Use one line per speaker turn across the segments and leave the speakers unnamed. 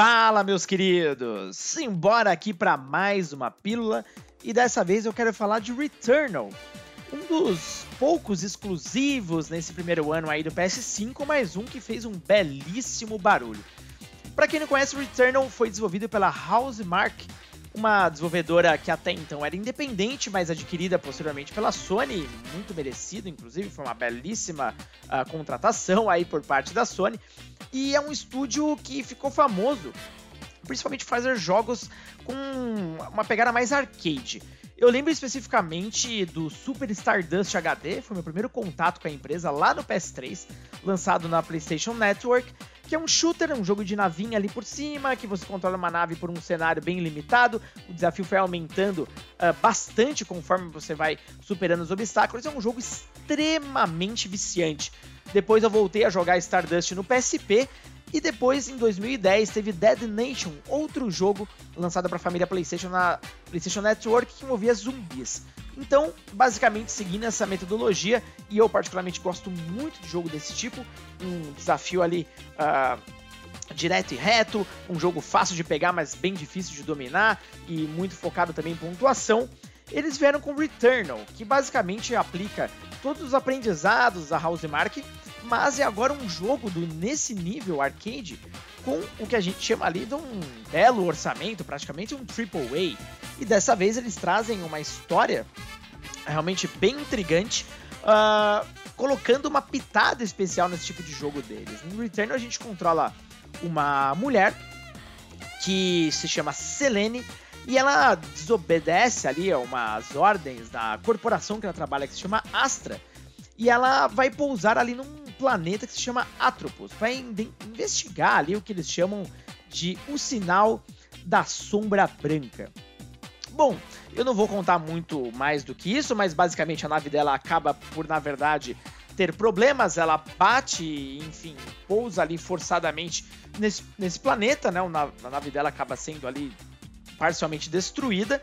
Fala, meus queridos! Simbora aqui para mais uma pílula e dessa vez eu quero falar de Returnal, um dos poucos exclusivos nesse primeiro ano aí do PS5, mas um que fez um belíssimo barulho. Para quem não conhece, Returnal foi desenvolvido pela Housemarque, uma desenvolvedora que até então era independente, mas adquirida posteriormente pela Sony, muito merecido, inclusive, foi uma belíssima uh, contratação aí por parte da Sony. E é um estúdio que ficou famoso, principalmente fazer jogos com uma pegada mais arcade. Eu lembro especificamente do Super Stardust HD, foi meu primeiro contato com a empresa lá no PS3, lançado na PlayStation Network, que é um shooter, um jogo de navinha ali por cima, que você controla uma nave por um cenário bem limitado. O desafio foi aumentando uh, bastante conforme você vai superando os obstáculos. É um jogo extremamente viciante. Depois eu voltei a jogar Stardust no PSP e depois, em 2010, teve Dead Nation, outro jogo lançado para a família PlayStation na PlayStation Network que envolvia zumbis. Então, basicamente, seguindo essa metodologia, e eu particularmente gosto muito de jogo desse tipo, um desafio ali uh, direto e reto, um jogo fácil de pegar, mas bem difícil de dominar, e muito focado também em pontuação. Eles vieram com Returnal, que basicamente aplica todos os aprendizados da Housemarque mas é agora um jogo do nesse nível arcade com o que a gente chama ali de um belo orçamento, praticamente um triple A. E dessa vez eles trazem uma história realmente bem intrigante, uh, colocando uma pitada especial nesse tipo de jogo deles. No Return a gente controla uma mulher que se chama Selene e ela desobedece ali a umas ordens da corporação que ela trabalha que se chama Astra. E ela vai pousar ali num planeta que se chama Atropos, para investigar ali o que eles chamam de o sinal da sombra branca. Bom, eu não vou contar muito mais do que isso, mas basicamente a nave dela acaba por, na verdade, ter problemas. Ela bate, enfim, pousa ali forçadamente nesse, nesse planeta, né? A nave dela acaba sendo ali parcialmente destruída.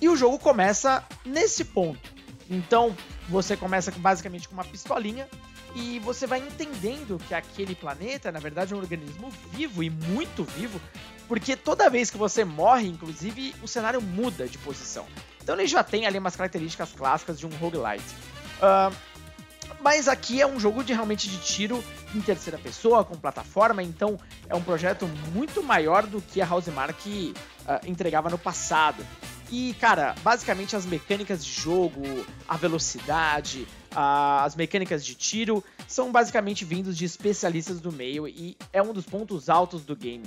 E o jogo começa nesse ponto. Então, você começa basicamente com uma pistolinha e você vai entendendo que aquele planeta, na verdade, é um organismo vivo e muito vivo, porque toda vez que você morre, inclusive, o cenário muda de posição. Então ele já tem ali umas características clássicas de um roguelite. Uh, mas aqui é um jogo de realmente de tiro em terceira pessoa, com plataforma, então é um projeto muito maior do que a Housemark uh, entregava no passado. E, cara, basicamente as mecânicas de jogo, a velocidade, as mecânicas de tiro são basicamente vindos de especialistas do meio e é um dos pontos altos do game.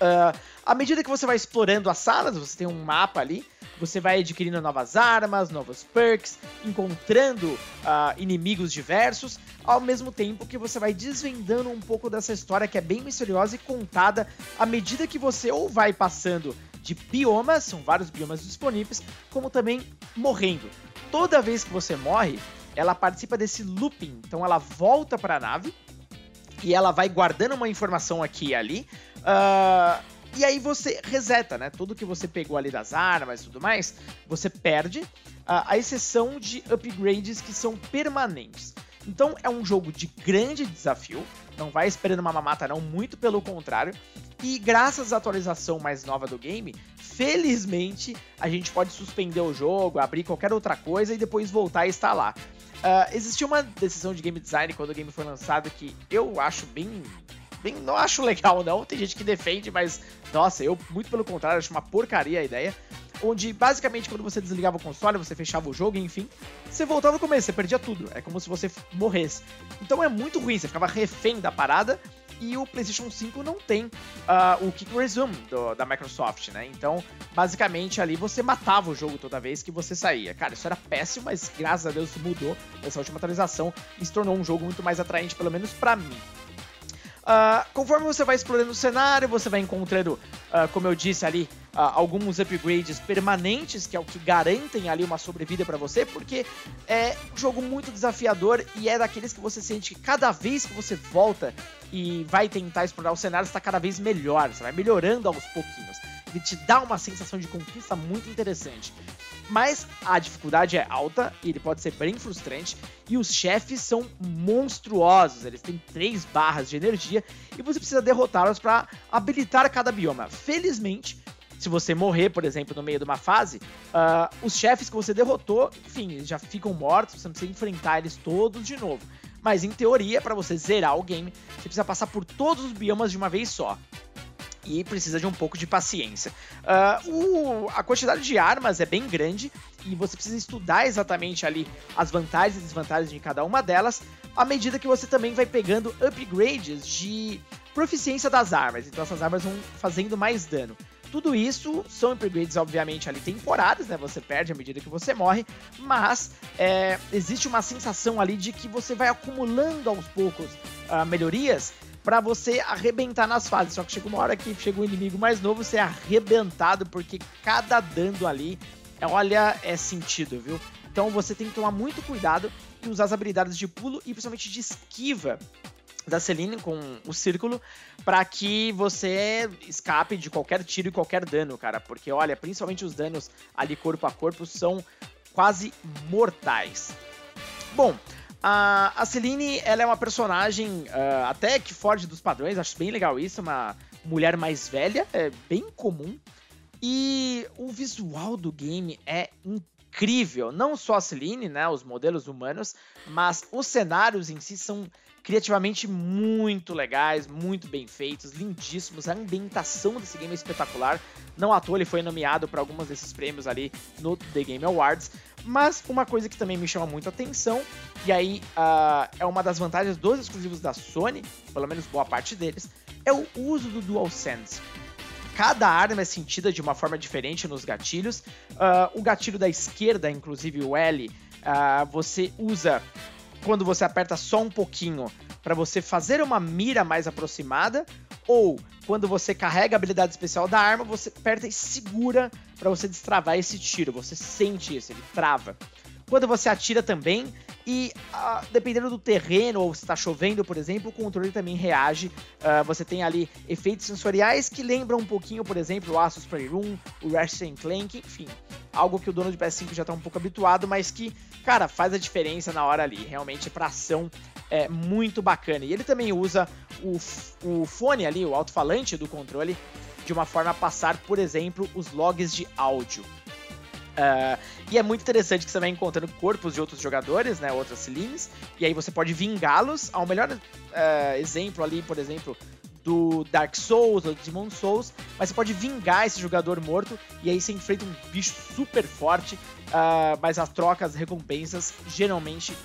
Uh, à medida que você vai explorando as salas, você tem um mapa ali, você vai adquirindo novas armas, novos perks, encontrando uh, inimigos diversos, ao mesmo tempo que você vai desvendando um pouco dessa história que é bem misteriosa e contada à medida que você ou vai passando de biomas, são vários biomas disponíveis, como também morrendo. Toda vez que você morre, ela participa desse looping. Então ela volta para a nave e ela vai guardando uma informação aqui e ali. Uh, e aí você reseta, né? Tudo que você pegou ali das armas e tudo mais, você perde, uh, a exceção de upgrades que são permanentes. Então é um jogo de grande desafio, não vai esperando uma mamata não, muito pelo contrário. E graças à atualização mais nova do game, felizmente a gente pode suspender o jogo, abrir qualquer outra coisa e depois voltar a instalar. Uh, existiu uma decisão de game design quando o game foi lançado que eu acho bem. bem não acho legal, não. Tem gente que defende, mas nossa, eu, muito pelo contrário, acho uma porcaria a ideia. Onde basicamente quando você desligava o console, você fechava o jogo, enfim, você voltava no começo, você perdia tudo. É como se você morresse. Então é muito ruim, você ficava refém da parada e o PlayStation 5 não tem uh, o Kick Resume do, da Microsoft, né? Então, basicamente, ali você matava o jogo toda vez que você saía. Cara, isso era péssimo, mas graças a Deus mudou essa última atualização e se tornou um jogo muito mais atraente, pelo menos para mim. Uh, conforme você vai explorando o cenário, você vai encontrando, uh, como eu disse ali, uh, alguns upgrades permanentes, que é o que garantem ali uma sobrevida para você, porque é um jogo muito desafiador e é daqueles que você sente que cada vez que você volta e vai tentar explorar o cenário, está cada vez melhor, você vai melhorando aos pouquinhos. Ele te dá uma sensação de conquista muito interessante. Mas a dificuldade é alta ele pode ser bem frustrante. E os chefes são monstruosos. Eles têm três barras de energia e você precisa derrotá-los para habilitar cada bioma. Felizmente, se você morrer, por exemplo, no meio de uma fase, uh, os chefes que você derrotou, enfim, já ficam mortos, você não precisa enfrentar eles todos de novo. Mas em teoria, para você zerar o game, você precisa passar por todos os biomas de uma vez só e precisa de um pouco de paciência. Uh, o, a quantidade de armas é bem grande e você precisa estudar exatamente ali as vantagens e desvantagens de cada uma delas, à medida que você também vai pegando upgrades de proficiência das armas. Então essas armas vão fazendo mais dano. Tudo isso são upgrades, obviamente, ali temporários, né? Você perde à medida que você morre, mas é, existe uma sensação ali de que você vai acumulando aos poucos uh, melhorias para você arrebentar nas fases. Só que chega uma hora que chega um inimigo mais novo, você é arrebentado, porque cada dano ali, olha, é sentido, viu? Então você tem que tomar muito cuidado e usar as habilidades de pulo e principalmente de esquiva da Celine com o círculo para que você escape de qualquer tiro e qualquer dano, cara. Porque, olha, principalmente os danos ali corpo a corpo são quase mortais. Bom, a, Celine, ela é uma personagem uh, até que foge dos padrões, acho bem legal isso, uma mulher mais velha, é bem comum. E o visual do game é incrível, não só a Celine, né, os modelos humanos, mas os cenários em si são criativamente muito legais, muito bem feitos, lindíssimos. A ambientação desse game é espetacular. Não à toa ele foi nomeado para alguns desses prêmios ali no The Game Awards. Mas uma coisa que também me chama muito a atenção, e aí uh, é uma das vantagens dos exclusivos da Sony, pelo menos boa parte deles, é o uso do DualSense. Cada arma é sentida de uma forma diferente nos gatilhos. Uh, o gatilho da esquerda, inclusive o L, uh, você usa quando você aperta só um pouquinho para você fazer uma mira mais aproximada, ou quando você carrega a habilidade especial da arma, você aperta e segura para você destravar esse tiro. Você sente isso, ele trava. Quando você atira também, e uh, dependendo do terreno, ou se está chovendo, por exemplo, o controle também reage. Uh, você tem ali efeitos sensoriais que lembram um pouquinho, por exemplo, o Asus Playroom, o Ratchet Clank, enfim. Algo que o dono de PS5 já está um pouco habituado, mas que, cara, faz a diferença na hora ali. Realmente, para ação, é muito bacana. E ele também usa o, o fone ali, o alto-falante do controle, de uma forma a passar, por exemplo, os logs de áudio. Uh, e é muito interessante que você vai encontrando corpos de outros jogadores, né, outras Celines, e aí você pode vingá-los. Ao melhor uh, exemplo ali, por exemplo, do Dark Souls ou do Demon Souls, mas você pode vingar esse jogador morto e aí você enfrenta um bicho super forte, uh, mas as trocas, as recompensas geralmente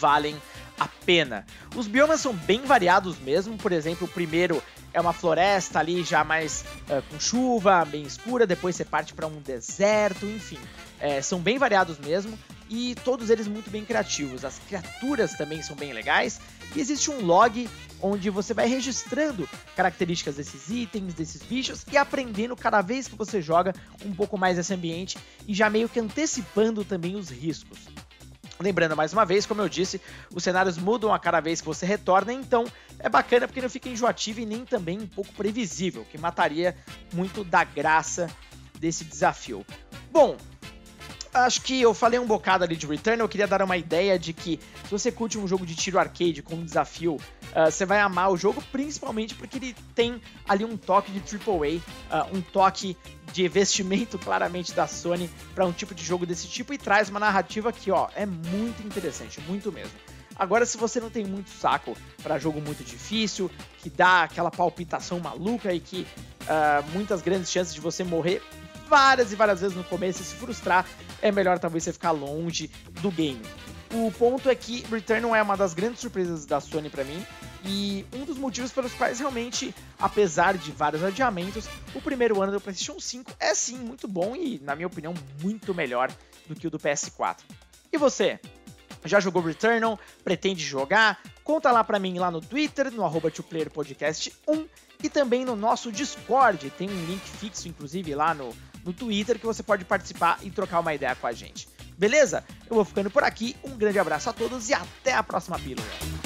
valem a pena. Os biomas são bem variados mesmo, por exemplo, o primeiro é uma floresta ali já mais uh, com chuva, bem escura, depois você parte para um deserto, enfim. É, são bem variados mesmo e todos eles muito bem criativos. As criaturas também são bem legais e existe um log onde você vai registrando características desses itens, desses bichos e aprendendo cada vez que você joga um pouco mais esse ambiente e já meio que antecipando também os riscos. Lembrando mais uma vez, como eu disse, os cenários mudam a cada vez que você retorna, então é bacana porque não fica enjoativo e nem também um pouco previsível, que mataria muito da graça desse desafio. Bom, acho que eu falei um bocado ali de Return, eu queria dar uma ideia de que se você curte um jogo de tiro arcade com um desafio, uh, você vai amar o jogo, principalmente porque ele tem ali um toque de AAA, uh, um toque de investimento claramente da Sony para um tipo de jogo desse tipo e traz uma narrativa que, ó, é muito interessante, muito mesmo. Agora, se você não tem muito saco para jogo muito difícil, que dá aquela palpitação maluca e que uh, muitas grandes chances de você morrer, várias e várias vezes no começo e se frustrar, é melhor talvez você ficar longe do game. O ponto é que Return é uma das grandes surpresas da Sony para mim e um dos motivos pelos quais realmente, apesar de vários adiamentos, o primeiro ano do PlayStation 5 é sim muito bom e, na minha opinião, muito melhor do que o do PS4. E você? Já jogou Returnal? Pretende jogar? Conta lá pra mim lá no Twitter, no arroba 2playerpodcast1 e também no nosso Discord. Tem um link fixo, inclusive, lá no, no Twitter que você pode participar e trocar uma ideia com a gente. Beleza? Eu vou ficando por aqui. Um grande abraço a todos e até a próxima pílula.